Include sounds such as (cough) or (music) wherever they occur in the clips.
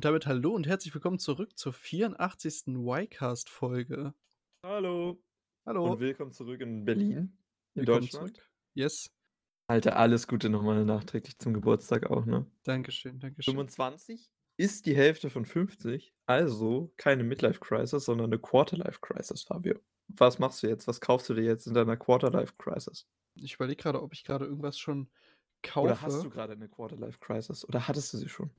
Und damit hallo und herzlich willkommen zurück zur 84. Y-Cast-Folge. Hallo. Hallo. Und willkommen zurück in Berlin, in Willkommen Deutschland. zurück. Yes. Alter, alles Gute nochmal nachträglich zum Geburtstag auch, ne? Dankeschön, Dankeschön. 25 ist die Hälfte von 50, also keine Midlife-Crisis, sondern eine Quarter-Life-Crisis, Fabio. Was machst du jetzt? Was kaufst du dir jetzt in deiner Quarter-Life-Crisis? Ich überlege gerade, ob ich gerade irgendwas schon kaufe. Oder hast du gerade eine Quarter-Life-Crisis? Oder hattest du sie schon?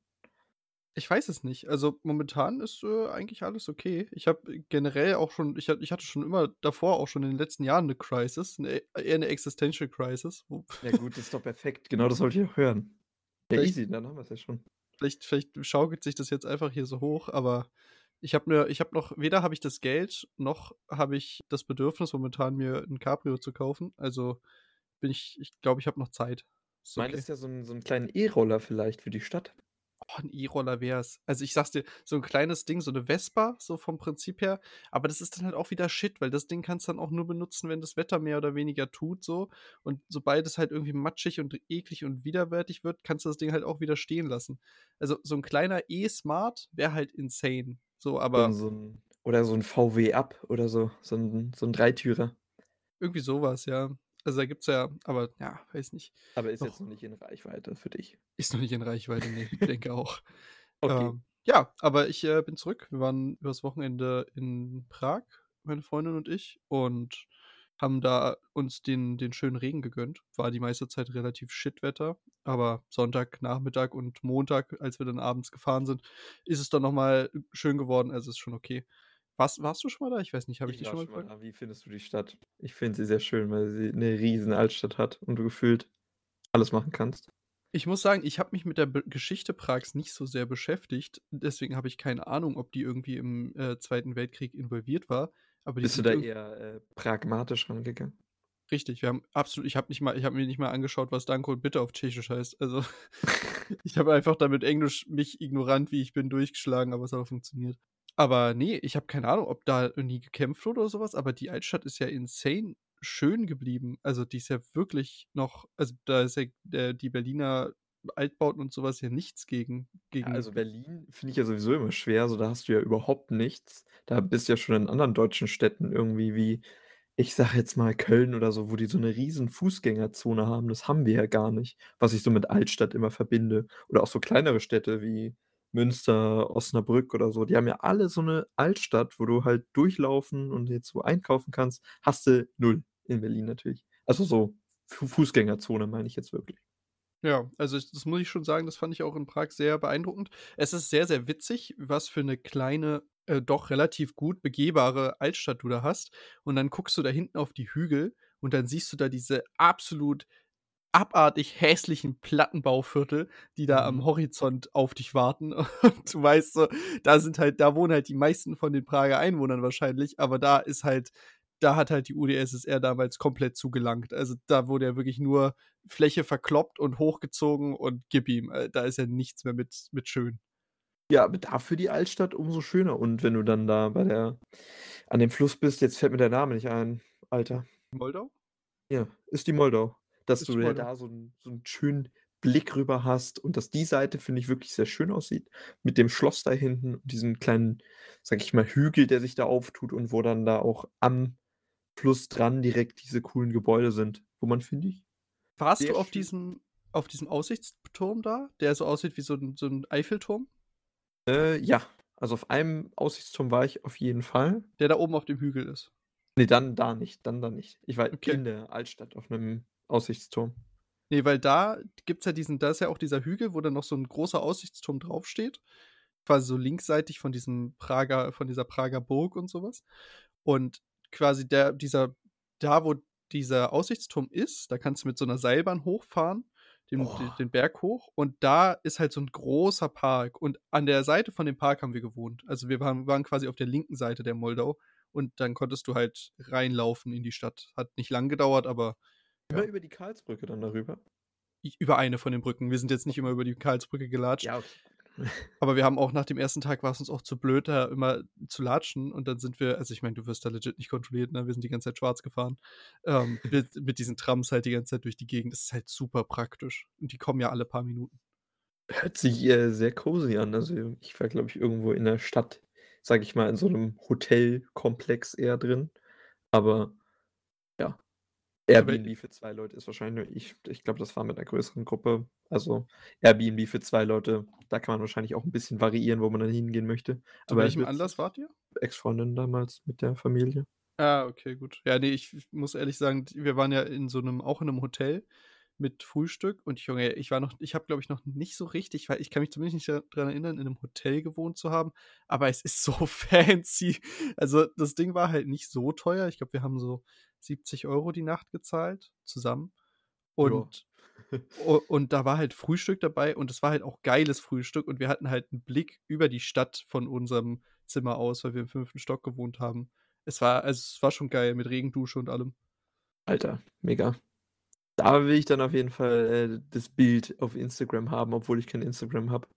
Ich weiß es nicht. Also momentan ist äh, eigentlich alles okay. Ich habe generell auch schon, ich, ich hatte schon immer davor auch schon in den letzten Jahren eine Crisis, eine, eher eine Existential Crisis. Ja gut, das ist doch perfekt. Genau das wollte ich auch hören. Ja, Vielleicht- easy, dann haben wir es ja schon. vielleicht, vielleicht schaukelt sich das jetzt einfach hier so hoch, aber ich habe mir, ich habe noch, weder habe ich das Geld, noch habe ich das Bedürfnis, momentan mir ein Cabrio zu kaufen. Also bin ich, ich glaube, ich habe noch Zeit. Ist Du okay. meintest ja so so einen kleinen E-Roller vielleicht für die Stadt. Ein E-Roller wär's. Also ich sag's dir, so ein kleines Ding, so eine Vespa, so vom Prinzip her. Aber das ist dann halt auch wieder Shit, weil das Ding kannst du dann auch nur benutzen, wenn das Wetter mehr oder weniger tut, so. Und sobald es halt irgendwie matschig und eklig und widerwärtig wird, kannst du das Ding halt auch wieder stehen lassen. Also so ein kleiner E-Smart wäre halt insane. So, aber so ein, oder so ein VW Up oder so. So ein, so ein Dreitürer. irgendwie sowas, ja. Also da gibt's ja, aber ja, weiß nicht. Aber ist Doch. jetzt noch nicht in Reichweite für dich. Ist noch nicht in Reichweite, nee, ich (laughs) denke auch. Okay. Ähm, ja, aber ich äh, bin zurück. Wir waren übers Wochenende in Prag, meine Freundin und ich, und haben da uns den, den schönen Regen gegönnt. War die meiste Zeit relativ Shitwetter, aber Sonntag, Nachmittag und Montag, als wir dann abends gefahren sind, ist es dann nochmal schön geworden. Also ist schon okay. Warst, warst du schon mal da? Ich weiß nicht, habe ich, ich dich war schon mal mal gefragt? da. Wie findest du die Stadt? Ich finde sie sehr schön, weil sie eine riesen Altstadt hat und du gefühlt alles machen kannst. Ich muss sagen, ich habe mich mit der Be Geschichte Prags nicht so sehr beschäftigt. Deswegen habe ich keine Ahnung, ob die irgendwie im äh, Zweiten Weltkrieg involviert war. Bist du da eher äh, pragmatisch rangegangen? Richtig, wir haben absolut, ich habe nicht mal, ich habe mir nicht mal angeschaut, was Danke und Bitte auf Tschechisch heißt. Also (laughs) (laughs) ich habe einfach damit Englisch mich ignorant, wie ich bin, durchgeschlagen, aber es hat auch funktioniert. Aber nee, ich habe keine Ahnung, ob da nie gekämpft wurde oder sowas, aber die Altstadt ist ja insane schön geblieben. Also die ist ja wirklich noch, also da ist ja der, die Berliner Altbauten und sowas ja nichts gegen. Ja, gegen also Berlin finde ich ja sowieso immer schwer. So, da hast du ja überhaupt nichts. Da bist du ja schon in anderen deutschen Städten irgendwie wie, ich sag jetzt mal Köln oder so, wo die so eine riesen Fußgängerzone haben. Das haben wir ja gar nicht, was ich so mit Altstadt immer verbinde. Oder auch so kleinere Städte wie Münster, Osnabrück oder so. Die haben ja alle so eine Altstadt, wo du halt durchlaufen und jetzt so einkaufen kannst. Hast du null in Berlin natürlich. Also so Fu Fußgängerzone meine ich jetzt wirklich. Ja, also ich, das muss ich schon sagen, das fand ich auch in Prag sehr beeindruckend. Es ist sehr, sehr witzig, was für eine kleine, äh, doch relativ gut begehbare Altstadt du da hast. Und dann guckst du da hinten auf die Hügel und dann siehst du da diese absolut abartig hässlichen Plattenbauviertel, die da am Mhm. Horizont auf dich warten. (laughs) Und du weißt so, da sind halt, da wohnen halt die meisten von den Prager Einwohnern wahrscheinlich, aber da ist halt, da hat halt die UdSSR damals komplett zugelangt. Also da wurde ja wirklich nur Fläche verkloppt und hochgezogen und gib ihm. Äh, Da ist ja nichts mehr mit, mit schön. Ja, aber dafür die Altstadt umso schöner. Und wenn du dann da bei der an dem Fluss bist, jetzt fällt mir der Name nicht ein, Alter. Moldau? Ja, ist die Moldau. Dass du ja da so 'n so 'n schönen Blick rüber hast und dass die Seite, finde ich, wirklich sehr schön aussieht. Mit dem Schloss da hinten und diesem kleinen, sage ich mal, Hügel, der sich da auftut und wo dann da auch am Fluss dran direkt diese coolen Gebäude sind, wo man, finde ich Warst du auf schön. diesem, auf diesem Aussichtsturm da, der so aussieht wie so ein, so ein Eiffelturm? Äh, ja, also auf einem Aussichtsturm war ich auf jeden Fall. Der da oben auf dem Hügel ist. Ne, dann da nicht, dann da nicht. Ich war Okay. in der Altstadt auf 'nem Aussichtsturm. Nee, weil da gibt's ja diesen, da ist ja auch dieser Hügel, wo dann noch so ein großer Aussichtsturm draufsteht. Quasi so linksseitig von diesem Prager, von dieser Prager Burg und sowas. Und quasi der, dieser, da wo dieser Aussichtsturm ist, da kannst du mit so einer Seilbahn hochfahren, den, Boah. den Berg hoch. Und da ist halt so ein großer Park. Und an der Seite von dem Park haben wir gewohnt. Also wir waren, waren quasi auf der linken Seite der Moldau. Und dann konntest du halt reinlaufen in die Stadt. Hat nicht lang gedauert, aber Immer Ja. über die Karlsbrücke dann darüber? über eine von den Brücken. Wir sind jetzt nicht immer über die Karlsbrücke gelatscht. Ja, okay. (laughs) Aber wir haben auch nach dem ersten Tag war es uns auch zu blöd, da immer zu latschen. Und dann sind wir, also ich meine, du wirst da legit nicht kontrolliert, ne? Wir sind die ganze Zeit schwarz gefahren. Ähm, (laughs) mit, mit diesen Trams halt die ganze Zeit durch die Gegend. Das ist halt super praktisch. Und die kommen ja alle paar Minuten. Hört sich, äh, sehr cozy an. Also, ich war, glaube ich, irgendwo in der Stadt, sage ich mal, in so 'nem Hotelkomplex eher drin. Aber ja, Airbnb für 2 Leute ist wahrscheinlich ich ich glaube, das war mit 'ner größeren Gruppe. Also, Airbnb für 2 Leute, da kann man wahrscheinlich auch 'n bisschen variieren, wo man dann hingehen möchte. Zu Aber welchem. Anlass wart ihr? Ex-Freundin damals mit der Familie. Ah, okay, gut. Ja, ne, ich ich muss ehrlich sagen, wir waren ja in so 'nem auch in 'nem Hotel mit Frühstück und Junge, ich war noch ich habe, glaube ich, noch nicht so richtig weil ich kann mich zumindest nicht da dran erinnern, in 'nem Hotel gewohnt zu haben, aber es ist so (laughs) fancy. Also, das Ding war halt nicht so teuer. Ich glaube, wir haben so 70 € die Nacht gezahlt zusammen. Und (laughs) u und da war halt Frühstück dabei und es war halt auch geiles Frühstück und wir hatten halt 'n Blick über die Stadt von unserem Zimmer aus, weil wir im 5. Stock gewohnt haben. Es war also, es war schon geil mit Regendusche und allem. Alter, mega. Da will ich dann auf jeden Fall, äh, das Bild auf Instagram haben, obwohl ich kein Instagram habe.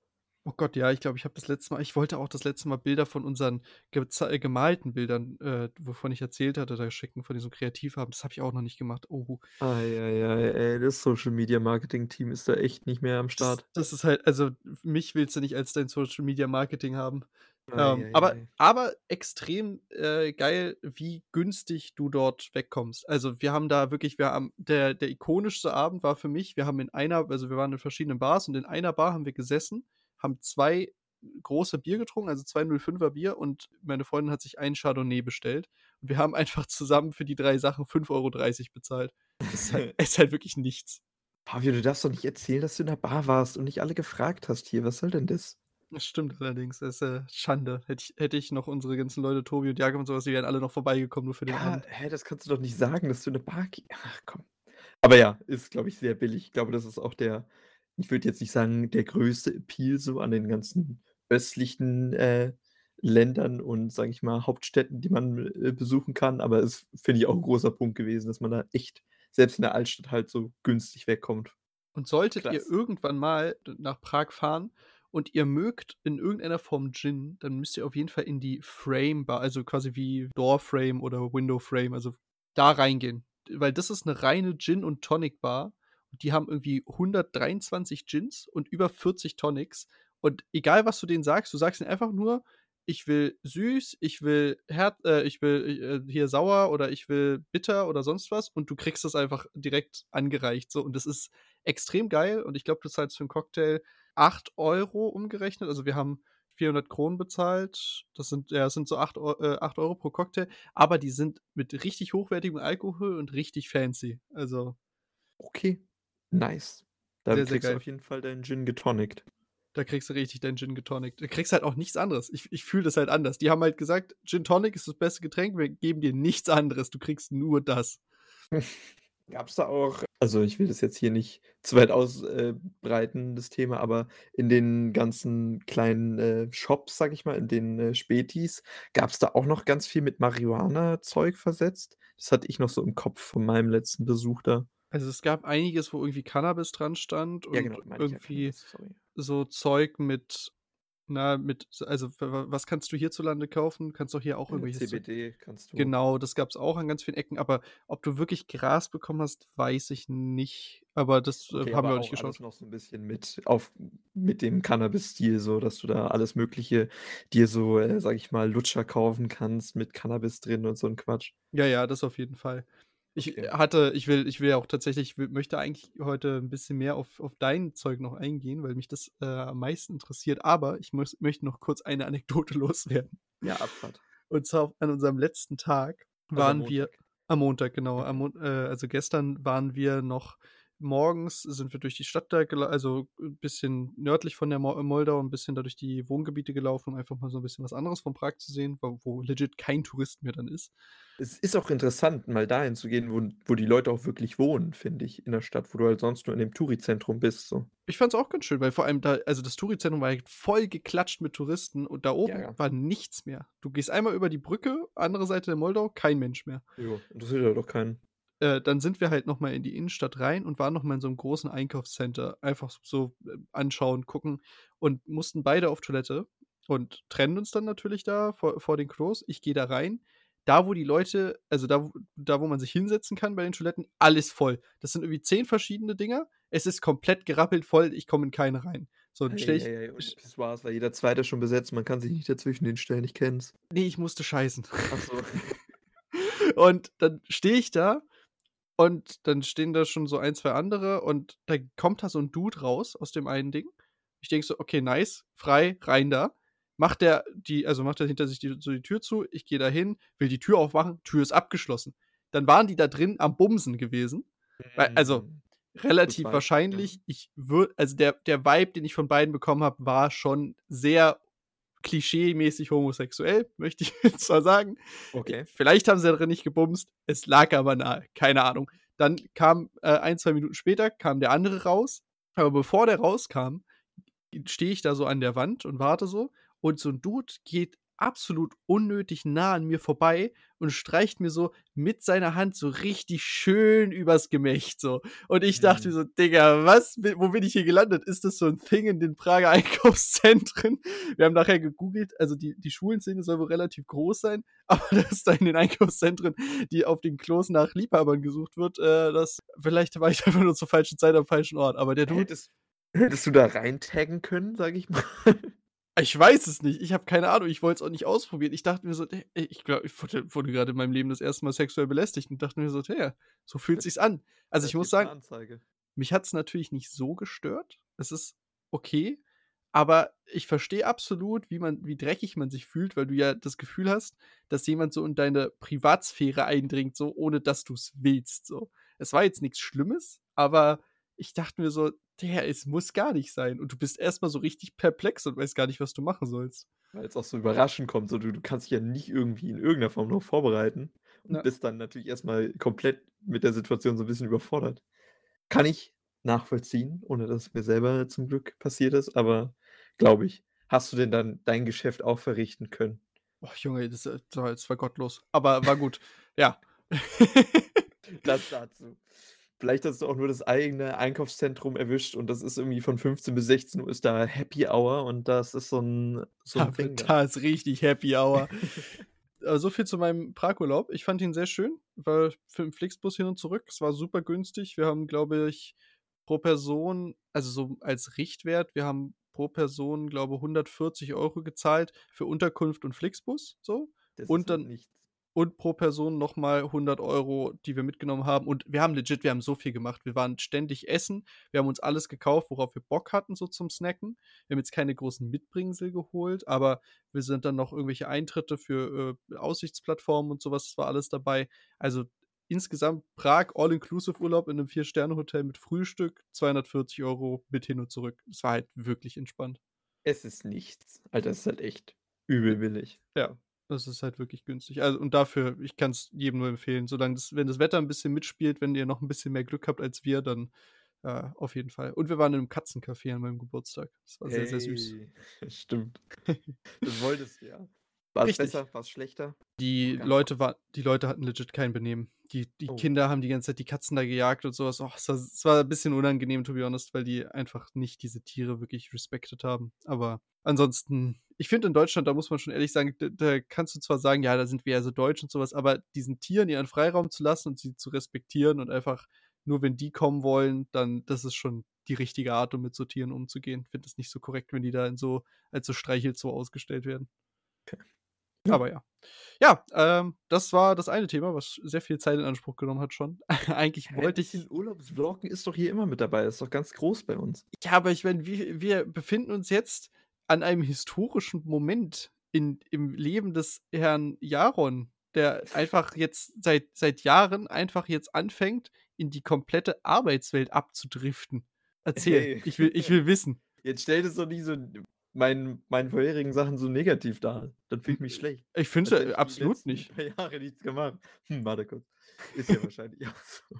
Oh Gott, ja, ich glaube, ich habe das letzte Mal ich wollte auch das letzte Mal Bilder von unseren gez gemalten Bildern, äh, wovon ich erzählt hatte, da schicken, von diesem Kreativabend. Das habe ich auch noch nicht gemacht. Oh. Ei, ei, ei, ey, das Social-Media-Marketing-Team ist da echt nicht mehr am Das Start. das ist halt also, mich willst du nicht als dein Social-Media-Marketing haben. Ei, Ähm, ei, aber ei. aber extrem, äh, geil, wie günstig du dort wegkommst. Also, wir haben da wirklich wir haben der der ikonischste Abend war für mich wir haben in einer also, wir waren in verschiedenen Bars und in einer Bar haben wir gesessen, haben 2 große Bier getrunken, also, 2 0,5er Bier und meine Freundin hat sich ein Chardonnay bestellt. Und wir haben einfach zusammen für die 3 Sachen 5,30 € bezahlt. Es ist halt (laughs) ist halt wirklich nichts. Fabio, du darfst doch nicht erzählen, dass du in 'ner Bar warst und nicht alle gefragt hast hier. Was soll denn das? Das stimmt allerdings. Das ist, äh, Schande. Hätte ich hätte ich noch unsere ganzen Leute, Tobi und Jakob und so was, die wären alle noch vorbeigekommen nur für den Ja, Abend. hä, das kannst du doch nicht sagen, dass du in 'ne Bar ach komm. Aber ja, ist, glaube ich, sehr billig. Ich glaube, das ist auch der ich würde jetzt nicht sagen, der größte Appeal so an den ganzen östlichen, äh, Ländern und, sage ich mal, Hauptstädten, die man, äh, besuchen kann, aber ist, finde ich, auch 'n großer Punkt gewesen, dass man da echt selbst in der Altstadt halt so günstig wegkommt. Und solltet ihr Krass. irgendwann mal nach Prag fahren und ihr mögt in irgendeiner Form Gin, dann müsst ihr auf jeden Fall in die Frame Bar, also, quasi wie Door Frame oder Window Frame, also, da reingehen. Weil das ist 'ne reine Gin und Tonic Bar. Die haben irgendwie 123 Gins und über 40 Tonics. Und egal, was du denen sagst, du sagst ihnen einfach nur: „Ich will süß, ich will her äh, ich will, äh, hier sauer oder ich will bitter oder sonst was“, und du kriegst das einfach direkt angereicht so. Und das ist extrem geil und ich glaube, du zahlst für 'n Cocktail 8 € umgerechnet. Also, wir haben 400 bezahlt. Das sind ja, das sind so 8 Eu äh, 8 € pro Cocktail, aber die sind mit richtig hochwertigem Alkohol und richtig fancy. Also Okay, nice. Da Sehr, sehr kriegst du geil. auf jeden Fall deinen Gin getonigt. Da kriegst du richtig deinen Gin getonigt. Du kriegst halt auch nichts anderes. Ich ich fühle das halt anders. Die haben halt gesagt: „Gin Tonic ist das beste Getränk, wir geben dir nichts anderes. Du kriegst nur das.“ (laughs) Gab's da auch also, ich will das jetzt hier nicht zu weit aus äh, breiten, das Thema, aber in den ganzen kleinen, äh, Shops, sage ich mal, in den, äh, Spätis, gab's da auch noch ganz viel mit Marihuana-Zeug versetzt? Das hatte ich noch so im Kopf von meinem letzten Besuch da. Also, es gab einiges, wo irgendwie Cannabis dran stand Ja, und genau, ja, irgendwie Cannabis, sorry. so Zeug mit na, mit also, was kannst du hierzulande kaufen? Kannst doch hier auch Zeug CBD kannst du Genau, das gab's auch an ganz vielen Ecken, aber ob du wirklich Gras bekommen hast, weiß ich nicht. Aber das, äh, Okay, haben wir aber auch nicht auch alles geschaut. noch so 'n bisschen mit auf mit dem Cannabis-Stil so, dass du da alles Mögliche dir so, äh, sage ich mal, Lutscher kaufen kannst mit Cannabis drin und so 'n Quatsch. Ja, ja, das auf jeden Fall. Ich Okay. hatte ich will ich will ja auch tatsächlich ich will möchte eigentlich heute 'n bisschen mehr auf auf dein Zeug noch eingehen, weil mich das, äh, am meisten interessiert, aber ich muss möchte noch kurz eine Anekdote (laughs) loswerden. Ja, Abfahrt. Und zwar an unserem letzten Tag Also, am waren wir Montag. am Montag, genau. Am äh, also, gestern waren wir noch morgens sind wir durch die Stadt da also, 'n bisschen nördlich von der Mo Moldau 'n bisschen da durch die Wohngebiete gelaufen, um einfach mal so 'n bisschen was anderes von Prag zu sehen, wo wo legit kein Tourist mehr dann ist. Es ist auch interessant, mal dahin zu gehen, wo wo die Leute auch wirklich wohnen, finde ich, in der Stadt, wo du halt sonst nur in dem Touri-Zentrum bist, so. Ich fand's auch ganz schön, weil vor allem da also, das Touri-Zentrum war halt voll geklatscht mit Touristen und da Ja, oben ja. war nichts mehr. Du gehst einmal über die Brücke, andere Seite der Moldau, kein Mensch mehr. Ja, interessiert ja doch keinen. Äh, dann sind wir halt noch mal in die Innenstadt rein und waren noch mal in so 'nem großen Einkaufscenter. Einfach so, äh, anschauen, gucken und mussten beide auf Toilette und trennen uns dann natürlich da vor vor den Klos. Ich gehe da rein. Da, wo die Leute also, da, da, wo man sich hinsetzen kann bei den Toiletten, alles voll. Das sind irgendwie 10 verschiedene Dinger. Es ist komplett gerappelt voll, ich komme in keine rein. So, dann stelle ich Ei, ei, ei, und sch Pissoirs war jeder 2. schon besetzt, man kann sich nicht dazwischen hinstellen, ich kenne es. Ne, ich musste scheißen. Ach so. (laughs) Und dann stehe ich da und dann stehen da schon so 1, 2 andere und dann kommt da so 'n Dude raus aus dem einen Ding. Ich denke so: „Okay, nice, frei, rein da.“ Macht der die also, macht er hinter sich die so die Tür zu. Ich gehe dahin, will die Tür aufmachen, Tür ist abgeschlossen. Dann waren die da drin am Bumsen gewesen. Weil also. Gut relativ wahrscheinlich, ja. ich wür also, der der Vibe, den ich von beiden bekommen habe, war schon sehr klischeemäßig homosexuell, (laughs) möchte ich jetzt mal sagen. Okay. Vielleicht haben sie da drin nicht gebumst, es lag aber nahe, keine Ahnung. Dann kam, äh, 1, 2 Minuten später kam der andere raus, aber bevor der rauskam, stehe ich da so an der Wand und warte so und so 'n Dude geht absolut unnötig nah an mir vorbei und streicht mir so mit seiner Hand so richtig schön übers Gemächt so. Und ich dachte mir Mhm. so: „Digga, was wo bin ich hier gelandet? Ist das so 'n Thing in den Prager (laughs) Einkaufszentren?“ Wir haben nachher gegoogelt, also, die die Schwulenszene soll wohl relativ groß sein, (laughs) aber dass da in den Einkaufszentren, die auf den Klos nach Liebhabern gesucht wird, äh, das vielleicht war ich einfach nur zur falschen Zeit am falschen Ort. Aber der Dude Hättest hättest du da rein taggen können, sage ich mal? (laughs) Ich weiß es nicht. Ich habe keine Ahnung. Ich wollte es auch nicht ausprobieren. Ich dachte mir so: „Ey, ich glaube, ich wurde wurde grade in meinem Leben das 1. Mal sexuell belästigt“ und dachte mir so: „Tja, so fühlt sich's an.“ Also, ich muss sagen Anzeige. mich hat's natürlich nicht so gestört. Es ist okay, aber ich verstehe absolut, wie man wie dreckig man sich fühlt, weil du ja das Gefühl hast, dass jemand so in deine Privatsphäre eindringt, so ohne dass du's willst, so. Es war jetzt nix Schlimmes, aber ich dachte mir so: „Digga, es muss gar nicht sein.“ Und du bist erst mal so richtig perplex und weißt gar nicht, was du machen sollst. Weil's auch so überraschend kommt, so du du kannst dich ja nicht irgendwie in irgend 'ner Form drauf vorbereiten und Ja. bist dann natürlich erst mal komplett mit der Situation so 'n bisschen überfordert. Kann ich nachvollziehen, ohne dass es mir selber zum Glück passiert ist, aber glaube ich. Hast du denn dann dein Geschäft auch verrichten können? Och, Junge, das, äh, das war gottlos, aber war gut. Ja. (laughs) Das dazu. Vielleicht hast du auch nur das eigene Einkaufszentrum erwischt und das ist irgendwie von 15 bis 16:00 ist da Happy Hour und das ist so 'n so 'n Da Thing wird da. da ist richtig Happy Hour. (laughs) Äh, so viel zu meinem Pragurlaub. Ich fand ihn sehr schön, war für 'n Flixbus hin und zurück. Es war super günstig. Wir haben, glaube ich, pro Person also, so als Richtwert, wir haben pro Person, glaube, 140 € gezahlt für Unterkunft und Flixbus so Das und dann nichts. Und pro Person noch mal 100 €, die wir mitgenommen haben. Und wir haben legit wir haben so viel gemacht. Wir waren ständig essen. Wir haben uns alles gekauft, worauf wir Bock hatten, so zum Snacken. Wir haben jetzt keine großen Mitbringsel geholt, aber wir sind dann noch irgendwelche Eintritte für, äh, Aussichtsplattformen und so was, das war alles dabei. Also, insgesamt Prag All-Inclusive-Urlaub in 'nem 4-Sterne-Hotel mit Frühstück, 240 € mit hin und zurück. Es war halt wirklich entspannt. Es ist nichts. Alter, das ist halt echt übel billig. Ja, das ist halt wirklich günstig. Also, und dafür ich kann's jedem nur empfehlen, solange das wenn das Wetter 'n bisschen mitspielt, wenn ihr noch 'n bisschen mehr Glück habt als wir, dann, äh, auf jeden Fall. Und wir waren in 'nem Katzencafé an meinem Geburtstag. Das war sehr, sehr süß. Hey, (laughs) stimmt. (laughs) Das wolltest du ja. War's Richtig. besser? War's schlechter? Die Ganz Leute war die Leute hatten legit kein Benehmen. Die die Oh. Kinder haben die ganze Zeit die Katzen da gejagt und so was. Och, es war es war 'n bisschen unangenehm, to be honest, weil die einfach nicht diese Tiere wirklich respected haben. Aber ansonsten ich finde in Deutschland, da muss man schon ehrlich sagen, d da kannst du zwar sagen: „Ja, da sind wir ja so deutsch“ und so was, aber diesen Tieren ihren Freiraum zu lassen und sie zu respektieren und einfach nur wenn die kommen wollen, dann das ist schon die richtige Art, um mit so Tieren umzugehen. Finde es nicht so korrekt, wenn die da in so als so Streichelzoo ausgestellt werden. Okay. Ja. Aber ja. Ja, ähm, das war das eine Thema, was sehr viel Zeit in Anspruch genommen hat schon. (laughs) Eigentlich Hä, wollte ich Urlaubsvloggen ist doch hier immer mit dabei. Ist doch ganz groß bei uns. Ja, aber ich meine, wir wir befinden uns jetzt an einem historischen Moment in im Leben des Herrn Jaron, der einfach jetzt seit seit Jahren einfach jetzt anfängt, in die komplette Arbeitswelt abzudriften. Erzähl, Hey. ich will ich will wissen. Jetzt stell das doch nicht so meinen meinen vorherigen Sachen so negativ dar. Dann fühle ich mich schlecht. Ich finde es ich die absolut nicht. paar Jahre nichts gemacht. Hm, warte kurz. Ist ja wahrscheinlich auch so.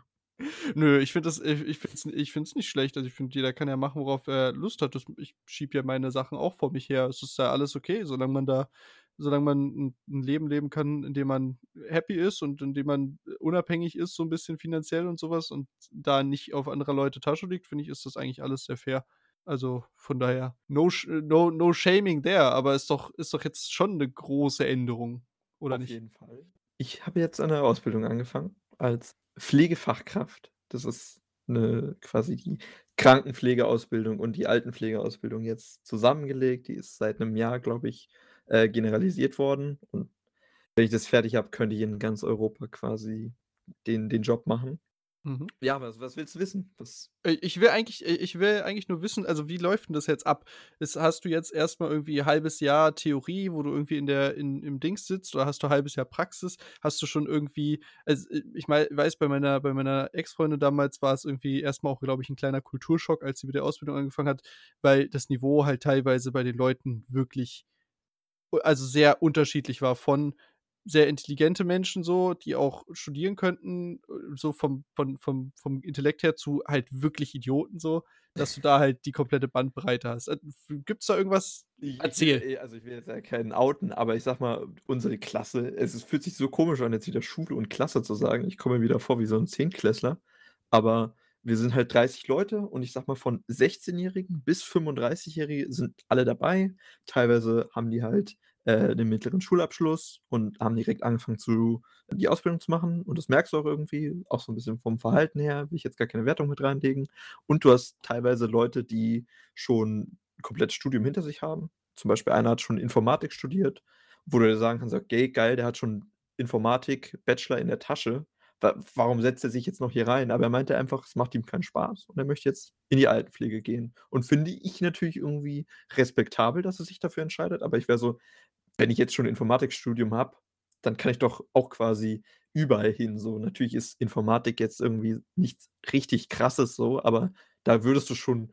Nö, ich finde das ich ich finde es ich es nicht schlecht. Also, ich finde, jeder kann ja machen, worauf er Lust hat. Das ich schiebe ja meine Sachen auch vor mich her. Es ist ja alles okay, solange man da solange man 'n 'n Leben leben kann, in dem man happy ist und in dem man unabhängig ist, so 'n bisschen finanziell und so was und da nicht auf anderer Leute Tasche liegt, finde ich, ist das eigentlich alles sehr fair. Also, von daher, no sh no no shaming there, aber ist doch ist doch jetzt schon 'ne große Änderung, oder Auf nicht? jeden Fall. Ich habe jetzt eine Ausbildung angefangen als Pflegefachkraft. Das ist 'ne quasi die Krankenpflegeausbildung und die Altenpflegeausbildung jetzt zusammengelegt. Die ist seit 'nem Jahr, glaube ich, äh, generalisiert worden. Und wenn ich das fertig habe, könnte ich in ganz Europa quasi den den Job machen. Mhm. Ja, was was willst du wissen? Was Äh, ich will eigentlich äh, ich will eigentlich nur wissen, also, wie läuft 'n das jetzt ab? Ist hast du jetzt erst mal irgendwie halbes Jahr Theorie, wo du irgendwie in der in im Dings sitzt oder hast du halbes Jahr Praxis? Hast du schon irgendwie also, i ich mei weiß, bei meiner bei meiner Ex-Freundin damals war's irgendwie erst mal auch, glaube ich, 'n kleiner Kulturschock, als sie mit der Ausbildung angefangen hat, weil das Niveau halt teilweise bei den Leuten wirklich also, sehr unterschiedlich war von sehr intelligente Menschen so, die auch studieren könnten, äh, so vom von vom vom Intellekt her zu halt wirklich Idioten so, dass du da halt die komplette Bandbreite hast. Äh, gibt's da irgendwas? Ich ich Erzähl. eh also, ich will jetzt ja keinen outen, aber ich sage mal, unsere Klasse es es fühlt sich so komisch an, jetzt wieder Schule und Klasse zu sagen. Ich komme mir wieder vor wie so 'n Zehntklässler, aber wir sind halt 30 Leute und ich sage mal, von Sechzehnjährigen bis Fünfunddreißigjährige sind alle dabei. Teilweise haben die halt, äh, den mittleren Schulabschluss und haben direkt angefangen zu die Ausbildung zu machen und das merkst du auch irgendwie, auch so 'n bisschen vom Verhalten her, will ich jetzt gar keine Wertung mit reinlegen. Und du hast teilweise Leute, die schon komplettes Studium hinter sich haben. Zum Beispiel einer hat schon Informatik studiert, wo du dir sagen kannst: „Okay, geil, der hat schon Informatik-Bachelor in der Tasche. Wa warum setzt er sich jetzt noch hier rein?“ Aber er meinte einfach, es macht ihm keinen Spaß und er möchte jetzt in die Altenpflege gehen. Und finde ich natürlich irgendwie respektabel, dass er sich dafür entscheidet, aber ich wäre so: „Wenn ich jetzt schon Informatikstudium habe, dann kann ich doch auch quasi überall hin so.“ Natürlich ist Informatik jetzt irgendwie nichts richtig Krasses so, aber da würdest du schon,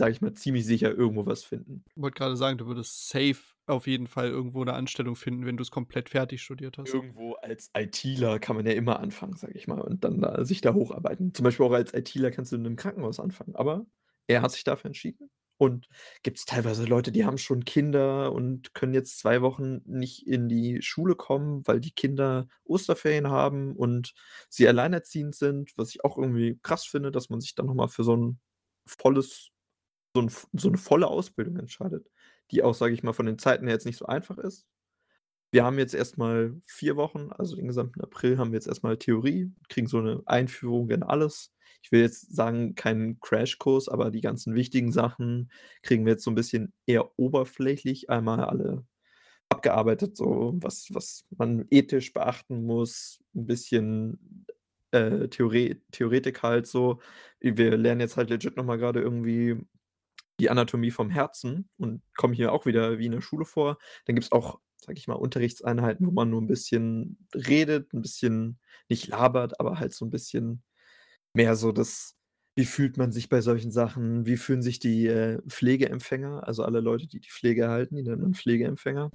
sage ich mal, ziemlich sicher irgendwo was finden. Wollte grade sagen, du würdest safe auf jeden Fall irgendwo 'ne Anstellung finden, wenn du's komplett fertig studiert hast. Irgendwo als ITler kann man ja immer anfangen, sage ich mal, und dann da sich da hocharbeiten. Zum Beispiel auch als ITler kannst du in 'nem Krankenhaus anfangen, aber er hat sich dafür entschieden. Und gibt's teilweise Leute, die haben schon Kinder und können jetzt 2 Wochen nicht in die Schule kommen, weil die Kinder Osterferien haben und sie alleinerziehend sind, was ich auch irgendwie krass finde, dass man sich dann noch mal für so 'n volles so 'n v so 'ne volle Ausbildung entscheidet, die auch, sage ich mal, von den Zeiten her jetzt nicht so einfach ist. Wir haben jetzt erst mal 4 Wochen, also, den gesamten April haben wir jetzt erst mal Theorie, kriegen so 'ne Einführung in alles. Ich will jetzt sagen, keinen Crashkurs, aber die ganzen wichtigen Sachen kriegen wir jetzt so 'n bisschen eher oberflächlich einmal alle abgearbeitet, so was was man ethisch beachten muss, 'n bisschen, äh, Theore Theoretik halt so. Wir lernen jetzt halt legit noch mal grade irgendwie die Anatomie vom Herzen und kommen hier auch wieder wie in der Schule vor. Dann gibt's auch, sage ich mal, Unterrichtseinheiten, wo man nur 'n bisschen redet, 'n bisschen nicht labert, aber halt so 'n bisschen mehr so das wie fühlt man sich bei solchen Sachen? Wie fühlen sich die, äh, Pflegeempfänger, also, alle Leute, die die Pflege erhalten, die nennt man Pflegeempfänger.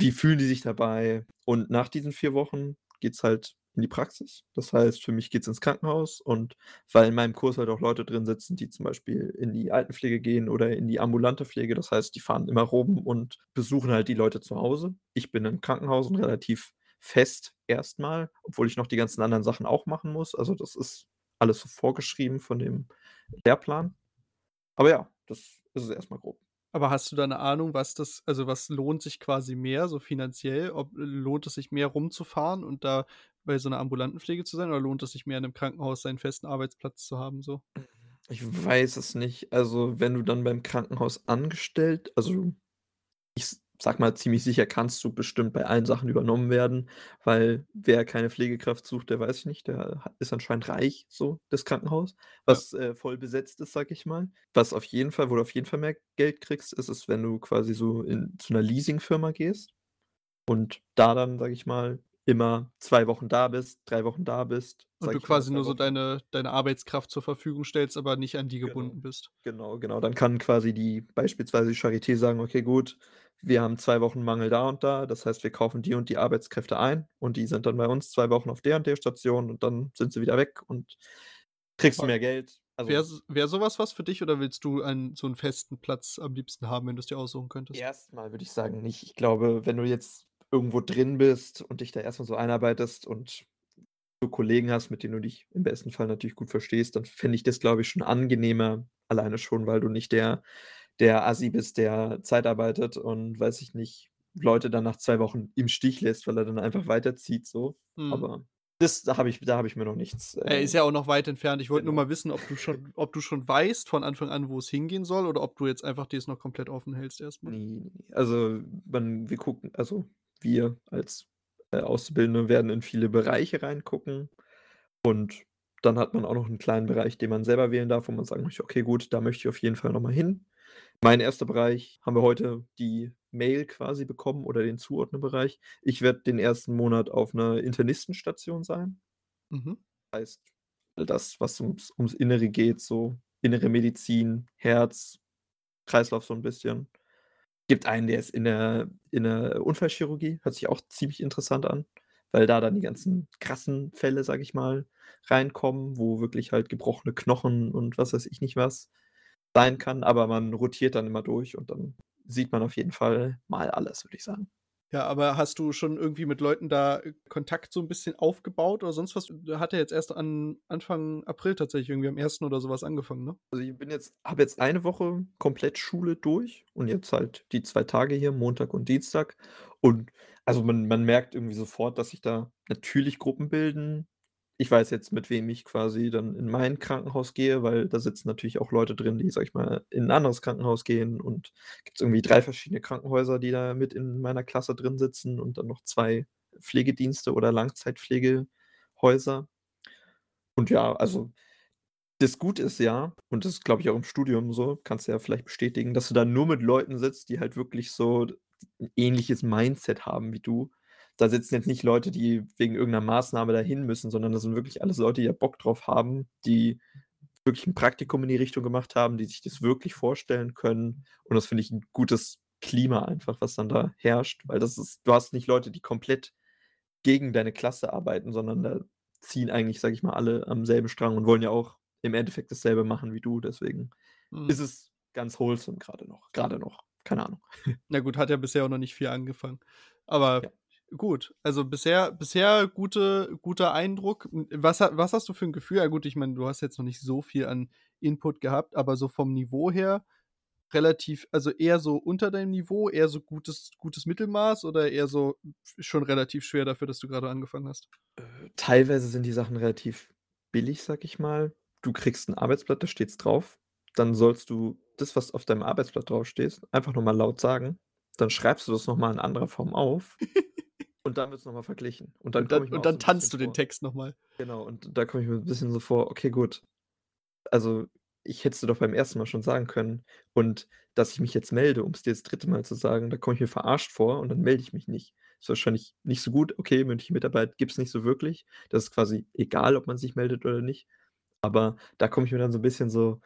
Wie fühlen die sich dabei? Und nach diesen 4 Wochen geht's halt in die Praxis. Das heißt, für mich geht's ins Krankenhaus und weil in meinem Kurs halt auch Leute drin sitzen, die zum Beispiel in die Altenpflege gehen oder in die ambulante Pflege. Das heißt, die fahren immer rum und besuchen halt die Leute zu Hause. Ich bin im Krankenhaus und relativ fest erst mal, obwohl ich noch die ganzen anderen Sachen auch machen muss. Also, das ist alles so vorgeschrieben von dem Lehrplan. Aber ja, das ist es erst mal grob. Aber hast du da 'ne Ahnung, was das also, was lohnt sich quasi mehr so finanziell? Ob lohnt es sich mehr rumzufahren und da bei so 'ner ambulanten Pflege zu sein oder lohnt es sich mehr in 'nem Krankenhaus seinen festen Arbeitsplatz zu haben so? Mhm. Ich weiß es nicht. Also, wenn du dann beim Krankenhaus angestellt also, ich s sage mal, ziemlich sicher kannst du bestimmt bei allen Sachen übernommen werden, weil wer keine Pflegekraft sucht, der weiß ich nicht, der ist anscheinend reich so, das Krankenhaus, Ja. was, äh, voll besetzt ist, sage ich mal. Was auf jeden Fall wo du auf jeden Fall mehr Geld kriegst, ist es, wenn du quasi so in zu 'ner Leasingfirma gehst und da dann, sage ich mal, immer 2 Wochen da bist, 3 Wochen da bist, Und du mal, quasi 2 nur so deine deine Arbeitskraft zur Verfügung stellst, aber nicht an die Genau. gebunden bist. Genau, genau. Dann kann quasi die beispielsweise die Charité sagen: „Okay, gut, wir haben 2 Wochen Mangel da und da. Das heißt, wir kaufen die und die Arbeitskräfte ein und die sind dann bei uns 2 Wochen auf der und der Station und dann sind sie wieder weg und kriegst du mehr Geld.“ wäre Also wäre so was was für dich oder willst du einen so 'n festen Platz am liebsten haben, wenn du's dir aussuchen könntest? Erst mal würde ich sagen, nicht. Ich glaube, wenn du jetzt irgendwo drin bist und dich da erst mal so einarbeitest und du Kollegen hast, mit denen du dich im besten Fall natürlich gut verstehst, dann fände ich das, glaube ich, schon angenehmer, alleine schon, weil du nicht der der Assi bist, der Zeit arbeitet und, weiß ich nicht, Leute dann nach 2 Wochen im Stich lässt, weil er dann einfach weiterzieht so, Mhm. aber Das da habe ich da habe ich mir noch nichts, Er ist äh ja auch noch weit entfernt. Ich wollte nur Genau. mal wissen, ob du schon ob du schon weißt von Anfang an, wo es hingehen soll oder ob du jetzt einfach dir's noch komplett offen hältst erst mal? Ne, ne, ne. Also, man wir gucken also, wir als, äh, Auszubildende werden in viele Bereiche reingucken und dann hat man auch noch 'n kleinen Bereich, den man selber wählen darf, wo man sagen möchte: „Okay, gut, da möchte ich auf jeden Fall noch mal hin.“ Mein 1. Bereich haben wir heute die Mail quasi bekommen oder den Zuordnerbereich. Ich werde den 1. Monat auf 'ner Internistenstation sein. Mhm. Heißt, all das, was ums ums Innere geht, so Innere Medizin, Herz, Kreislauf so 'n bisschen. Gibt einen, der ist in der in der Unfallchirurgie, hört sich auch ziemlich interessant an, weil da dann die ganzen krassen Fälle, sage ich mal, reinkommen, wo wirklich halt gebrochene Knochen und was weiß ich nicht was sein kann, aber man rotiert dann immer durch und dann sieht man auf jeden Fall mal alles, würde ich sagen. Ja, aber hast du schon irgendwie mit Leuten da, äh, Kontakt so 'n bisschen aufgebaut oder sonst was? Hat ja jetzt erst an Anfang April tatsächlich irgendwie am 1. oder so was angefangen, ne? Also, ich bin jetzt habe jetzt eine Woche komplett Schule durch und jetzt halt die 2 Tage hier, Montag und Dienstag. Und also, man man merkt irgendwie sofort, dass sich da natürlich Gruppen bilden. Ich weiß jetzt, mit wem ich quasi dann in mein Krankenhaus gehe, weil da sitzen natürlich auch Leute drin, die, sage ich mal, in 'n anderes Krankenhaus gehen und gibt's irgendwie 3 verschiedene Krankenhäuser, die da mit in meiner Klasse drin sitzen und dann noch 2 Pflegedienste oder Langzeitpflegehäuser. Und ja, also, das Gute ist ja, und das ist, glaube ich, auch im Studium so, kannst du ja vielleicht bestätigen, dass du da nur mit Leuten sitzt, die halt wirklich so 'n ähnliches Mindset haben wie du. Da sitzen jetzt nicht Leute, die wegen irgend 'ner Maßnahme dahin müssen, sondern das sind wirklich alles Leute, die da Bock drauf haben, die wirklich 'n Praktikum in die Richtung gemacht haben, die sich das wirklich vorstellen können. Und das finde ich 'n gutes Klima einfach, was dann da herrscht, weil das ist du hast nicht Leute, die komplett gegen deine Klasse arbeiten, sondern da ziehen eigentlich, sage ich mal, alle am selben Strang und wollen ja auch im Endeffekt dasselbe machen wie du. Deswegen Mhm. ist es ganz wholesome grade noch grade noch, keine Ahnung. (laughs) Na gut, hat ja bisher auch noch nicht viel angefangen. Aber Ja. Gut, also, bisher bisher gute guter Eindruck. Hm, was was hast du für 'n Gefühl? Ja gut, ich meine, du hast jetzt noch nicht so viel an Input gehabt, aber so vom Niveau her relativ also, eher so unter deinem Niveau, eher so gutes gutes Mittelmaß oder eher so schon relativ schwer dafür, dass du grade angefangen hast? Äh, teilweise sind die Sachen relativ billig, sage ich mal. Du kriegst 'n Arbeitsblatt, da steht's drauf. Dann sollst du das, was auf deinem Arbeitsblatt draufstehst, einfach noch mal laut sagen. Dann schreibst du das noch mal in anderer Form auf (laughs) und dann wird's noch mal verglichen. Und dann Und dann und so dann 'n tanzt du den vor Text noch mal. genau, und da komme ich mir 'n bisschen so vor: „Okay, gut. Also, ich hätte es dir doch beim 1. Mal schon sagen können. Und dass ich mich jetzt melde, um's dir das 3. Mal zu sagen, da komme ich mir verarscht vor und dann melde ich mich nicht. Ist wahrscheinlich nicht so gut. Okay, mündliche Mitarbeit gibt's nicht so wirklich. Das ist quasi egal, ob man sich meldet oder nicht. Aber da komme ich mir dann so 'n bisschen so: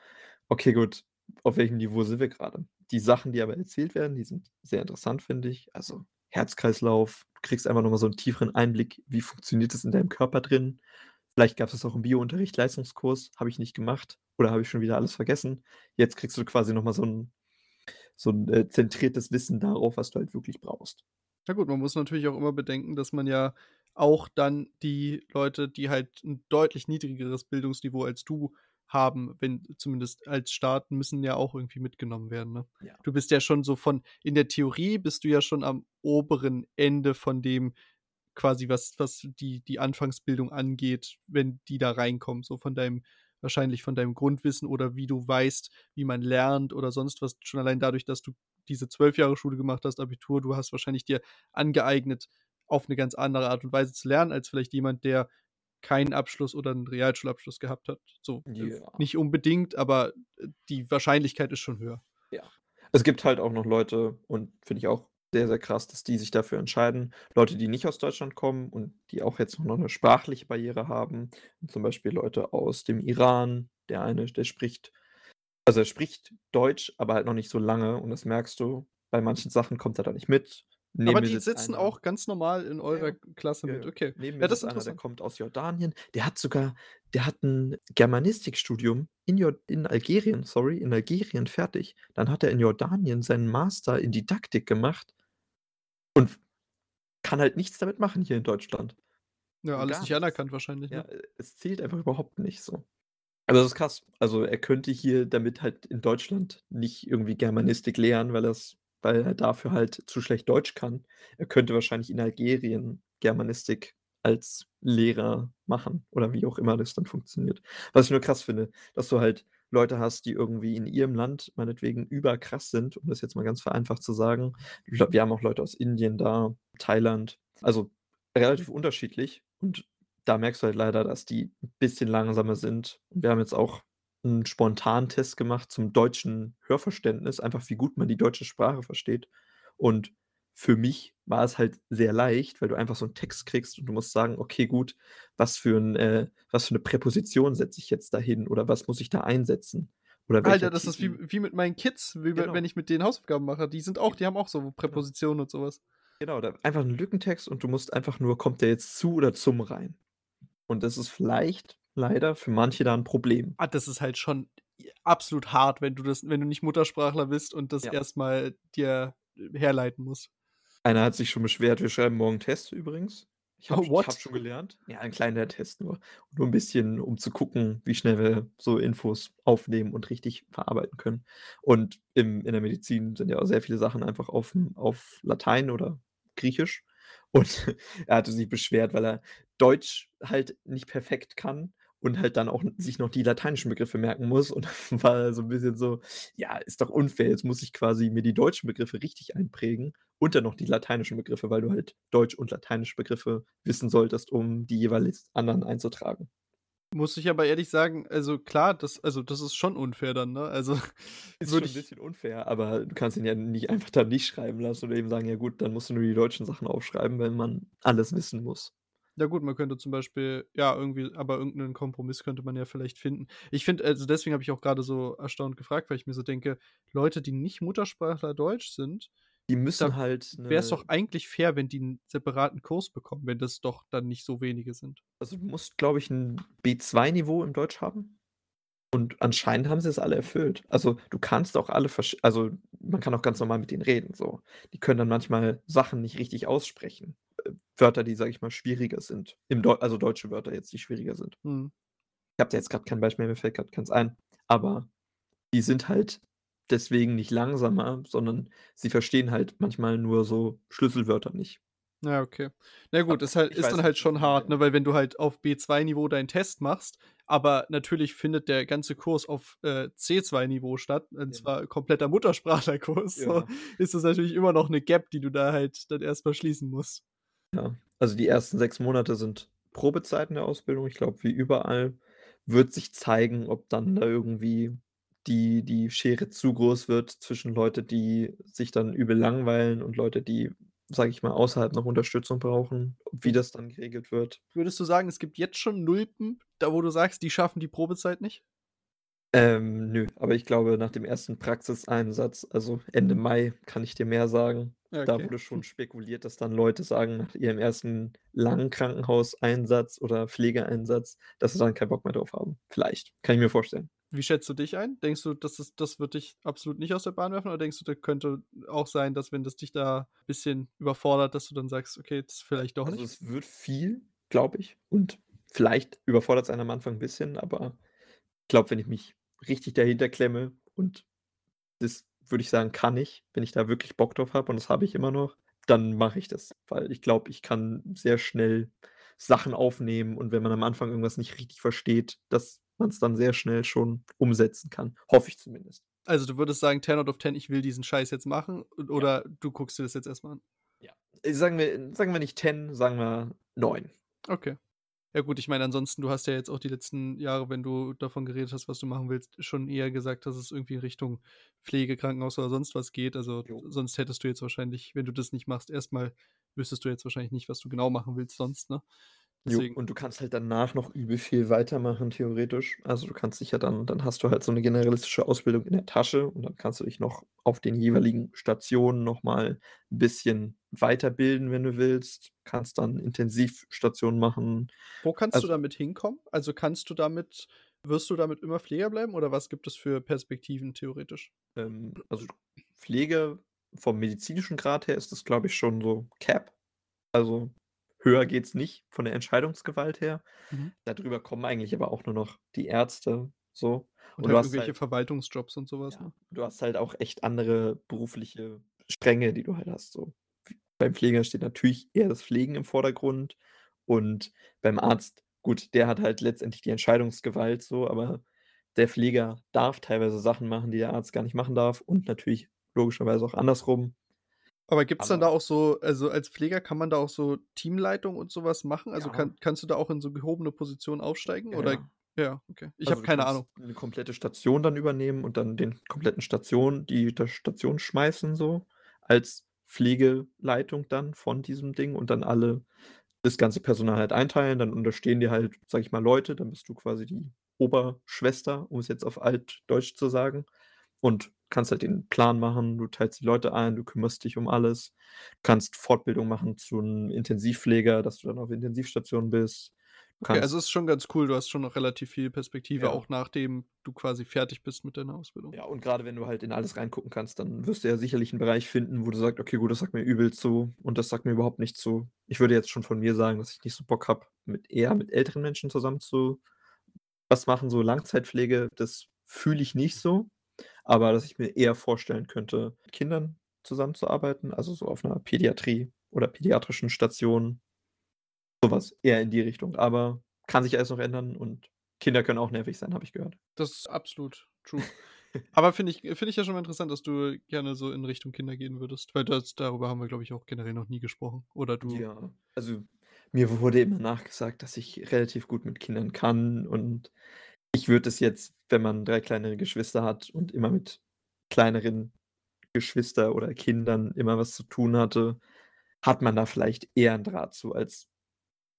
„Okay, gut, auf welchem Niveau sind wir grade?“ Die Sachen, die aber erzählt werden, die sind sehr interessant, finde ich. Also, Herz-Kreislauf, kriegst einfach noch mal so 'n tieferen Einblick, wie funktioniert das in deinem Körper drin. Vielleicht gab's das auch im Biounterricht, Leistungskurs, habe ich nicht gemacht oder habe ich schon wieder alles vergessen. Jetzt kriegst du quasi noch mal so 'n so 'n, äh, zentriertes Wissen darauf, was du halt wirklich brauchst. Na gut, man muss natürlich auch immer bedenken, dass man ja auch dann die Leute, die halt 'n deutlich niedrigeres Bildungsniveau als du haben, wenn zumindest als Start müssen ja auch irgendwie mitgenommen werden, ne? Ja. Du bist ja schon so von in der Theorie bist du ja schon am oberen Ende von dem quasi, was was die die Anfangsbildung angeht, wenn die da reinkommen, so von deinem wahrscheinlich von deinem Grundwissen oder wie du weißt, wie man lernt oder sonst was. Schon allein dadurch, dass du diese 12 Jahre Schule gemacht hast, Abitur, du hast wahrscheinlich dir angeeignet, auf 'ne ganz andere Art und Weise zu lernen, als vielleicht jemand, der keinen Abschluss oder 'n Realschulabschluss gehabt hat. So, äh, Ja. nicht unbedingt, aber, äh, die Wahrscheinlichkeit ist schon höher. Ja. Es gibt halt auch noch Leute und finde ich auch sehr, sehr krass, dass die sich dafür entscheiden. Leute, die nicht aus Deutschland kommen und die auch jetzt noch 'ne sprachliche Barriere haben. Zum Beispiel Leute aus dem Iran. Der eine, der spricht also, er spricht Deutsch, aber halt noch nicht so lange und das merkst du. Bei manchen Sachen kommt er da nicht mit. Aber die sitzen einer auch ganz normal in Ja, eurer ja. Klasse Ja, mit, ja. okay. Neben Ja, mir das ist einer, der kommt aus Jordanien. Der hat sogar der hat 'n Germanistikstudium in in Algerien, sorry, in Algerien fertig. Dann hat er in Jordanien seinen Master in Didaktik gemacht und kann halt nichts damit machen hier in Deutschland. Ja, alles nicht anerkannt wahrscheinlich, Ja, ne? äh, es zählt einfach überhaupt nicht so. Also, das ist krass. Also, er könnte hier damit halt in Deutschland nicht irgendwie Germanistik lehren, weil er's weil er dafür halt zu schlecht Deutsch kann. Er könnte wahrscheinlich in Algerien Germanistik als Lehrer machen oder wie auch immer das dann funktioniert. Was ich nur krass finde, dass du halt Leute hast, die irgendwie in ihrem Land meinetwegen überkrass sind, um das jetzt mal ganz vereinfacht zu sagen. Wir haben auch Leute aus Indien da, Thailand, also relativ unterschiedlich und da merkst du halt leider, dass die 'n bisschen langsamer sind. Wir haben jetzt auch 'n Spontantest gemacht zum deutschen Hörverständnis, einfach wie gut man die deutsche Sprache versteht. Und für mich war es halt sehr leicht, weil du einfach so 'n Text kriegst und du musst sagen: „Okay, gut, was für 'n äh, was für 'ne Präposition setze ich jetzt da hin oder was muss ich da einsetzen?“ Oder Alter, welcher das ist wie Titel wie mit meinen Kids, wie we Genau. wenn ich mit denen Hausaufgaben mache. Die sind auch die haben auch so Genau. Präpositionen und so was. Genau, da einfach 'n Lückentext und du musst einfach nur kommt der jetzt zu oder zum rein? Und das ist vielleicht leider für manche da 'n Problem. Ah, das ist halt schon absolut hart, wenn du das wenn du nicht Muttersprachler bist und das Ja. erst mal dir, herleiten musst. Einer hat sich schon beschwert: „Wir schreiben morgen Tests übrigens.“ Ich habe Oh, what? schon gelernt. Ja, 'n kleiner Test nur. Nur 'n bisschen, um zu gucken, wie schnell wir so Infos aufnehmen und richtig verarbeiten können. Und im in der Medizin sind ja auch sehr viele Sachen einfach aufm auf Latein oder Griechisch. Und (laughs) er hatte sich beschwert, weil er Deutsch halt nicht perfekt kann und halt dann auch sich noch die lateinischen Begriffe merken muss. Und dann (laughs) war so 'n bisschen so: „Ja, ist doch unfair. Jetzt muss ich quasi mir die deutschen Begriffe richtig einprägen und dann noch die lateinischen Begriffe, weil du halt deutsch und lateinische Begriffe wissen solltest, um die jeweils anderen einzutragen.“ Muss ich aber ehrlich sagen, also klar, das also, das ist schon unfair dann, ne? Also, (laughs) Ist schon 'n ich bisschen unfair, aber du kannst ihn ja nicht einfach da nicht schreiben lassen oder ihm sagen: „Ja gut, dann musst du nur die deutschen Sachen aufschreiben“, wenn man alles wissen muss. Ja gut, man könnte zum Beispiel ja, irgendwie aber irgend 'nen Kompromiss könnte man ja vielleicht finden. Ich finde also, deswegen habe ich auch grade so erstaunt gefragt, weil ich mir so denke: „Leute, die nicht Muttersprachler Deutsch sind, Die müssen halt wäre es 'ne doch eigentlich fair, wenn die 'n separaten Kurs bekommen, wenn das doch dann nicht so wenige sind.“ Also, du musst, glaube ich, 'n B2-Niveau in Deutsch haben. Und anscheinend haben sie es alle erfüllt. Also, du kannst auch alle also, man kann auch ganz normal mit denen reden so. Die können dann manchmal Sachen nicht richtig aussprechen. Wörter, die, sage ich mal, schwieriger sind. Im Deu also, deutsche Wörter jetzt, die schwieriger sind. Mhm. Ich habe da jetzt grad kein Beispiel, mir fällt grad keins ein. Aber die sind halt deswegen nicht langsamer, sondern sie verstehen halt manchmal nur so Schlüsselwörter nicht. Ja, okay. Na ja gut, ist halt ist dann halt schon hart, ne, weil wenn du halt auf B2-Niveau deinen Test machst, aber natürlich findet der ganze Kurs auf, äh, C2-Niveau statt, und Genau. zwar kompletter Muttersprachlerkurs, so, Ja. ist das natürlich immer noch 'ne Gap, die du da halt dann erst mal schließen musst. Ja, also, die ersten 6 Monate sind Probezeit in der Ausbildung. Ich glaube, wie überall wird sich zeigen, ob dann da irgendwie die die Schere zu groß wird zwischen Leute, die sich dann übel langweilen und Leute, die, sage ich mal, außerhalb noch Unterstützung brauchen, wie das dann geregelt wird. Würdest du sagen, es gibt jetzt schon Nulpen, da wo du sagst, die schaffen die Probezeit nicht? Ähm, nö, aber ich glaube, nach dem ersten Praxiseinsatz, also, Ende Mai, kann ich dir mehr sagen. Ja, Da okay. wurde schon spekuliert, dass dann Leute sagen, nach ihrem ersten langen Krankenhauseinsatz oder Pflegeeinsatz, dass sie dann keinen Bock mehr drauf haben. Vielleicht, kann ich mir vorstellen. Wie schätzt du dich ein? Denkst du, das ist das wird dich absolut nicht aus der Bahn werfen oder denkst du, da könnte auch sein, dass wenn das dich da bisschen überfordert, dass du dann sagst: „Okay, das vielleicht doch Also, nicht?“ es wird viel, glaube ich, und vielleicht überfordert's einen am Anfang 'n bisschen, aber ich glaube, wenn ich mich richtig dahinter klemme und das würde ich sagen, kann ich, wenn ich da wirklich Bock drauf habe und das habe ich immer noch, dann mache ich das, weil ich glaube, ich kann sehr schnell Sachen aufnehmen und wenn man am Anfang irgendwas nicht richtig versteht, dass man's dann sehr schnell schon umsetzen kann, hoffe ich zumindest. Also, du würdest sagen, 10 out of 10, ich will diesen Scheiß jetzt machen o Ja. oder du guckst dir das jetzt erst mal an? Ja. Äh, sagen wir sagen wir nicht 10, sagen wir 9. Okay. Ja gut, ich meine, ansonsten, du hast ja jetzt auch die letzten Jahre, wenn du davon geredet hast, was du machen willst, schon eher gesagt, dass es irgendwie in Richtung Pflege, Krankenhaus oder sonst was geht. Also, Jo. sonst hättest du jetzt wahrscheinlich, wenn du das nicht machst erst mal wüsstest du jetzt wahrscheinlich nicht, was du genau machen willst sonst, ne? Jo, Deswegen und du kannst halt danach noch übel viel weitermachen theoretisch. Also, du kannst dich ja dann dann hast du halt so 'ne generalistische Ausbildung in der Tasche und dann kannst du dich noch auf den jeweiligen Stationen noch mal 'n bisschen weiterbilden, wenn du willst. Kannst dann Intensivstationen machen. Wo kannst du Also damit hinkommen? Also, kannst du damit wirst du damit immer Pfleger bleiben oder was gibt es für Perspektiven theoretisch? Ähm, also, Pflege vom medizinischen Grad her ist das, glaube ich, schon so Cap. Also, höher geht's nicht von der Entscheidungsgewalt her. Mhm. Da drüber kommen eigentlich aber auch nur noch die Ärzte so. Und Und du halt irgendwelche halt Verwaltungsjobs und so was, ja, ne? du hast halt auch echt andere berufliche Stränge, die du halt hast so. Beim Pfleger steht natürlich eher das Pflegen im Vordergrund Und beim Arzt, gut, der hat halt letztendlich die Entscheidungsgewalt so, aber der Pfleger darf teilweise Sachen machen, die der Arzt gar nicht machen darf und natürlich logischerweise auch andersrum. Aber gibt's dann da auch so also, als Pfleger kann man da auch so Teamleitung und so was machen? Also, Ja. kann kannst du da auch in so gehobene Positionen aufsteigen Ja, oder ja. ja, okay. Ich Also, habe keine Ahnung. 'ne komplette Station dann übernehmen und dann den kompletten Station die der Station schmeißen so als Pflegeleitung dann von diesem Ding und dann alle das ganze Personal halt einteilen. Dann unterstehen dir halt, sage ich mal, Leute, dann bist du quasi die Oberschwester, um es jetzt auf Altdeutsch zu sagen, und kannst halt den Plan machen. Du teilst die Leute ein, du kümmerst dich um alles, kannst Fortbildung machen zum Intensivpfleger, dass du dann auf Intensivstation bist. Du Okay, also, ist schon ganz cool. Du hast schon noch relativ viel Perspektive, Ja. auch nachdem du quasi fertig bist mit deiner Ausbildung. Ja, und grade wenn du halt in alles reingucken kannst, dann wirst du ja sicherlich 'n Bereich finden, wo du sagst: „Okay, gut, das sagt mir übel zu und das sagt mir überhaupt nicht zu.“ Ich würde jetzt schon von mir sagen, dass ich nicht so Bock habe, mit eher mit älteren Menschen zusammen zu was machen, so Langzeitpflege, das fühle ich nicht so, aber dass ich mir eher vorstellen könnte, mit Kindern zusammenzuarbeiten, also, so auf 'ner Pädiatrie oder pädiatrischen Station. So was eher in die Richtung, aber kann sich alles noch ändern und Kinder können auch nervig sein, habe ich gehört. Das ist absolut true. (laughs) Aber finde ich finde ich ja schon mal interessant, dass du gerne so in Richtung Kinder gehen würdest, weil das darüber haben wir, glaube ich, auch generell noch nie gesprochen. Oder du Ja, also, mir wurde immer nachgesagt, dass ich relativ gut mit Kindern kann und ich würde es jetzt, wenn man 3 kleinere Geschwister hat und immer mit kleineren Geschwister oder Kindern immer was zu tun hatte, hat man da vielleicht eher 'n Draht zu als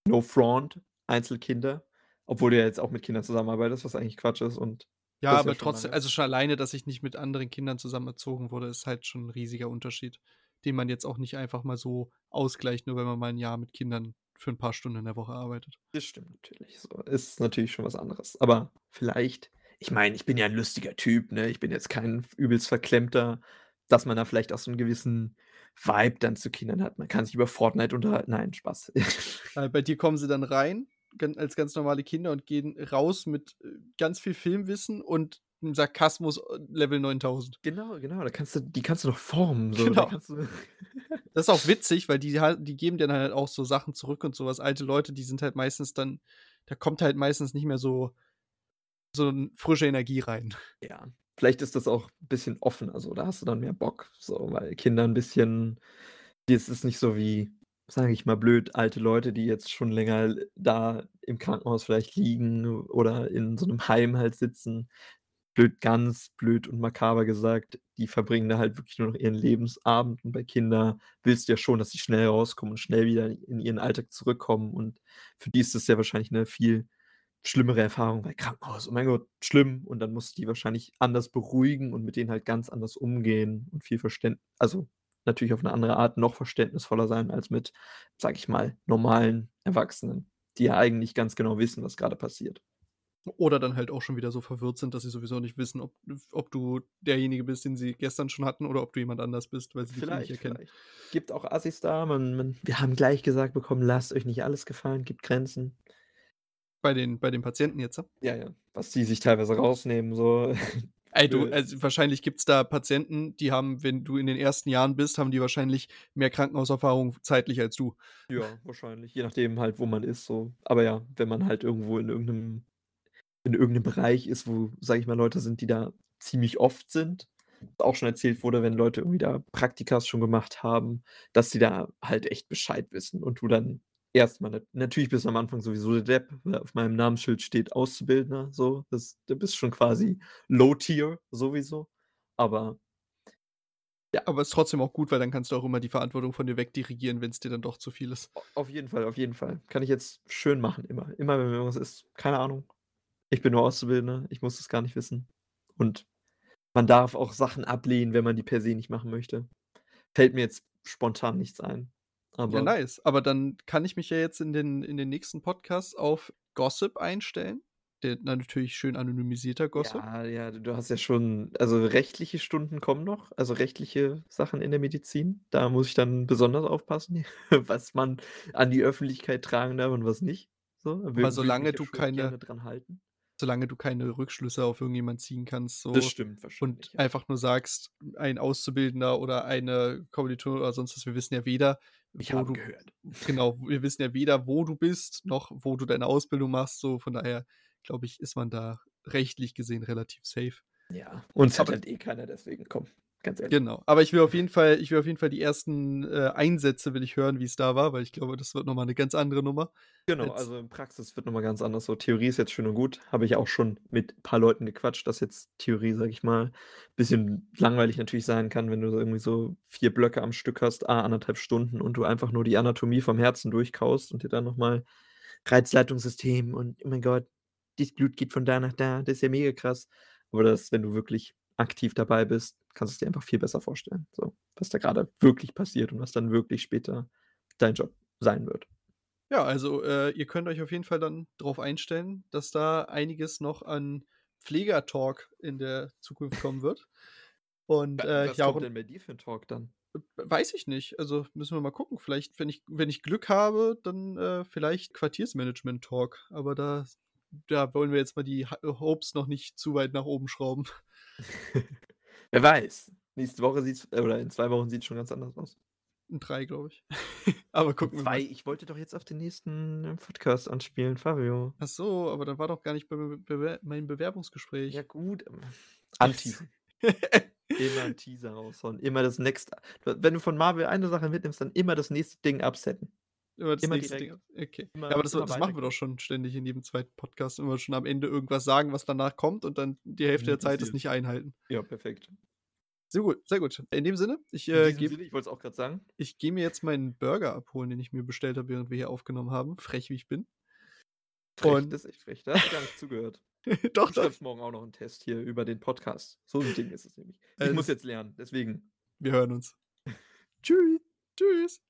no front, Einzelkinder, obwohl du ja jetzt auch mit Kindern zusammenarbeitest, was eigentlich Quatsch ist und Ja, ja aber schon trotzdem lange. also, schon alleine, dass ich nicht mit anderen Kindern zusammen erzogen wurde, ist halt schon 'n riesiger Unterschied, den man jetzt auch nicht einfach mal so ausgleicht, nur wenn man mal 'n Jahr mit Kindern für 'n paar Stunden in der Woche arbeitet. Das stimmt natürlich so. Ist natürlich schon was anderes. Aber vielleicht ich meine, ich bin ja 'n lustiger Typ, ne? Ich bin jetzt kein übelst Verklemmter, dass man da vielleicht auch so 'n gewissen Vibe dann zu Kindern hat. Man kann sich über Fortnite unterhalten. Nein, Spaß. (laughs) Äh, bei dir kommen sie dann rein, als ganz normale Kinder und gehen raus mit, äh, ganz viel Filmwissen und 'nem Sarkasmus, äh, Level 9000. Genau, genau, da kannst du die kannst du noch formen, so. Da Genau. kannst du (laughs) Das ist auch witzig, weil die halt die geben dir dann halt auch so Sachen zurück und so was. Alte Leute, die sind halt meistens dann da kommt halt meistens nicht mehr so so 'n frische Energie rein. Ja, vielleicht ist das auch bisschen offener so. Da hast du dann mehr Bock, so, weil Kinder 'n bisschen das ist nicht so wie, sage ich mal blöd, alte Leute, die jetzt schon länger da im Krankenhaus vielleicht liegen oder in so 'nem Heim halt sitzen. Blöd ganz blöd und makaber gesagt, die verbringen da halt wirklich nur noch ihren Lebensabend und bei Kinder willst du ja schon, dass sie schnell rauskommen und schnell wieder in ihren Alltag zurückkommen und für die ist das ja wahrscheinlich 'ne viel schlimmere Erfahrung, weil Krankenhaus, oh mein Gott, schlimm und dann musst du die wahrscheinlich anders beruhigen und mit denen halt ganz anders umgehen und viel Verständ also, natürlich auf 'ne andere Art noch verständnisvoller sein als mit, sage ich mal, normalen Erwachsenen, die ja eigentlich ganz genau wissen, was grade passiert. Oder dann halt auch schon wieder so verwirrt sind, dass sie sowieso nicht wissen, ob ob du derjenige bist, den sie gestern schon hatten oder ob du jemand anders bist, weil sie dich eh nicht Vielleicht, erkennen. vielleicht. Gibt auch Assis da, man man wir haben gleich gesagt bekommen: „Lasst euch nicht alles gefallen, gibt Grenzen.“ Bei den bei den Patienten jetzt, ja? Ja, was die sich teilweise rausnehmen, so. (laughs) Ey, du, also, wahrscheinlich gibt's da Patienten, die haben, wenn du in den ersten Jahren bist, haben die wahrscheinlich mehr Krankenhauserfahrung zeitlich als du. Ja, wahrscheinlich, je nachdem halt, wo man ist so. Aber ja, wenn man halt irgendwo in irgend 'nem in irgend 'nem Bereich ist, wo, sage ich mal, Leute sind, die da ziemlich oft sind, auch schon erzählt wurde, wenn Leute irgendwie da Praktikas schon gemacht haben, dass sie da halt echt Bescheid wissen und du dann erst mal nat natürlich bist du am Anfang sowieso der Depp, weil auf meinem Namensschild steht Auszubildender so. Das du bist schon quasi Low Tier sowieso, aber ja. Aber ist trotzdem auch gut, weil dann kannst du auch immer die Verantwortung von dir wegdirigieren, wenn's dir dann doch zu viel ist. Auf jeden Fall, auf jeden Fall. Kann ich jetzt schön machen immer. Immer, wenn irgendwas ist, keine Ahnung. Ich bin nur Auszubildender, ich muss das gar nicht wissen. Und man darf auch Sachen ablehnen, wenn man die per se nicht machen möchte. Fällt mir jetzt spontan nichts ein, Ja, aber nice. Aber dann kann ich mich ja jetzt in den in den nächsten Podcasts auf Gossip einstellen. Der na natürlich schön anonymisierter Gossip. Ja, ja, du hast ja schon also, rechtliche Stunden kommen noch, also, rechtliche Sachen in der Medizin. Da muss ich dann besonders aufpassen, (laughs) was man an die Öffentlichkeit tragen darf und was nicht, so. Aber solange ja du keine dran halten. Solange du keine Rückschlüsse auf irgendjemand ziehen kannst so Das stimmt wahrscheinlich, und ja. einfach nur sagst, ein Auszubildender oder eine Kommilitonin oder sonst was, wir wissen ja weder, Ich wo du gehört. genau, wir wissen ja weder, wo du bist, noch wo du deine Ausbildung machst, so von daher, glaube ich, ist man da rechtlich gesehen relativ safe. Ja, uns hat Aber halt eh keiner, deswegen komm, ganz ehrlich. Genau, aber ich will auf jeden Fall ich will auf jeden Fall die ersten, äh, Einsätze will ich hören, wie's da war, weil ich glaube, das wird noch mal 'ne ganz andere Nummer Genau, als also in Praxis wird noch mal ganz anders. So Theorie ist jetzt schön und gut. Habe ich auch schon mit paar Leuten gequatscht, dass jetzt Theorie, sage ich mal, bisschen langweilig natürlich sein kann, wenn du so irgendwie so 4 Blöcke am Stück hast, à 1,5 Stunden und du einfach nur die Anatomie vom Herzen durchkaust und dir dann noch mal Reizleitungssystem und oh mein Gott, das Blut geht von da nach da, das ist ja mega krass. Aber das, wenn du wirklich aktiv dabei bist, kannst du's dir einfach viel besser vorstellen, so, was da grade wirklich passiert und was dann wirklich später dein Job sein wird. Ja, also, äh, ihr könnt euch auf jeden Fall dann drauf einstellen, dass da einiges noch an Pfleger-Talk in der Zukunft kommen wird. Und, äh, was ja kommt denn bei dir für 'n Talk dann? Weiß ich nicht. Also, müssen wir mal gucken. Vielleicht, wenn ich wenn ich Glück habe, dann, äh, vielleicht Quartiersmanagement-Talk, aber da da wollen wir jetzt mal die Hopes noch nicht zu weit nach oben schrauben. (laughs) Wer weiß? Nächste Woche sieht's äh, oder in 2 Wochen sieht's schon ganz anders aus. In 3, glaube ich. (laughs) Aber gucken wir 2? mal. Ich wollte doch jetzt auf den nächsten, äh, Podcast anspielen, Fabio. Ach so, aber dann war doch gar nicht bei Be Bewer mein Ja Bewerbungsgespräch. gut, ähm, (laughs) anteasen. Immer 'n Teaser raushauen, immer das w wenn du von Marvel eine Sache mitnimmst, dann immer das nächste Ding upsetten. Immer das Immer nächste Ding. direkt. Okay. Immer Ja, aber das das machen wir doch schon ständig in jedem zweiten Podcast, immer schon am Ende irgendwas sagen, was danach kommt und dann die Hälfte der Zeit es nicht einhalten. Ja, perfekt. Sehr gut, sehr gut. In dem Sinne, ich, äh, gebe ich wollte es auch grad sagen. ich gehe mir jetzt meinen Burger abholen, den ich mir bestellt habe, während wir hier aufgenommen haben, frech wie ich bin. Frech, Und das ist echt frech. Da hast du gar nicht zugehört. (laughs) Doch, Du doch. schreibst morgen auch noch 'n Test hier über den Podcast. So 'n Ding ist es nämlich. Ich Also muss jetzt lernen, deswegen. Wir hören uns. (laughs) Tschüss. Tschüss.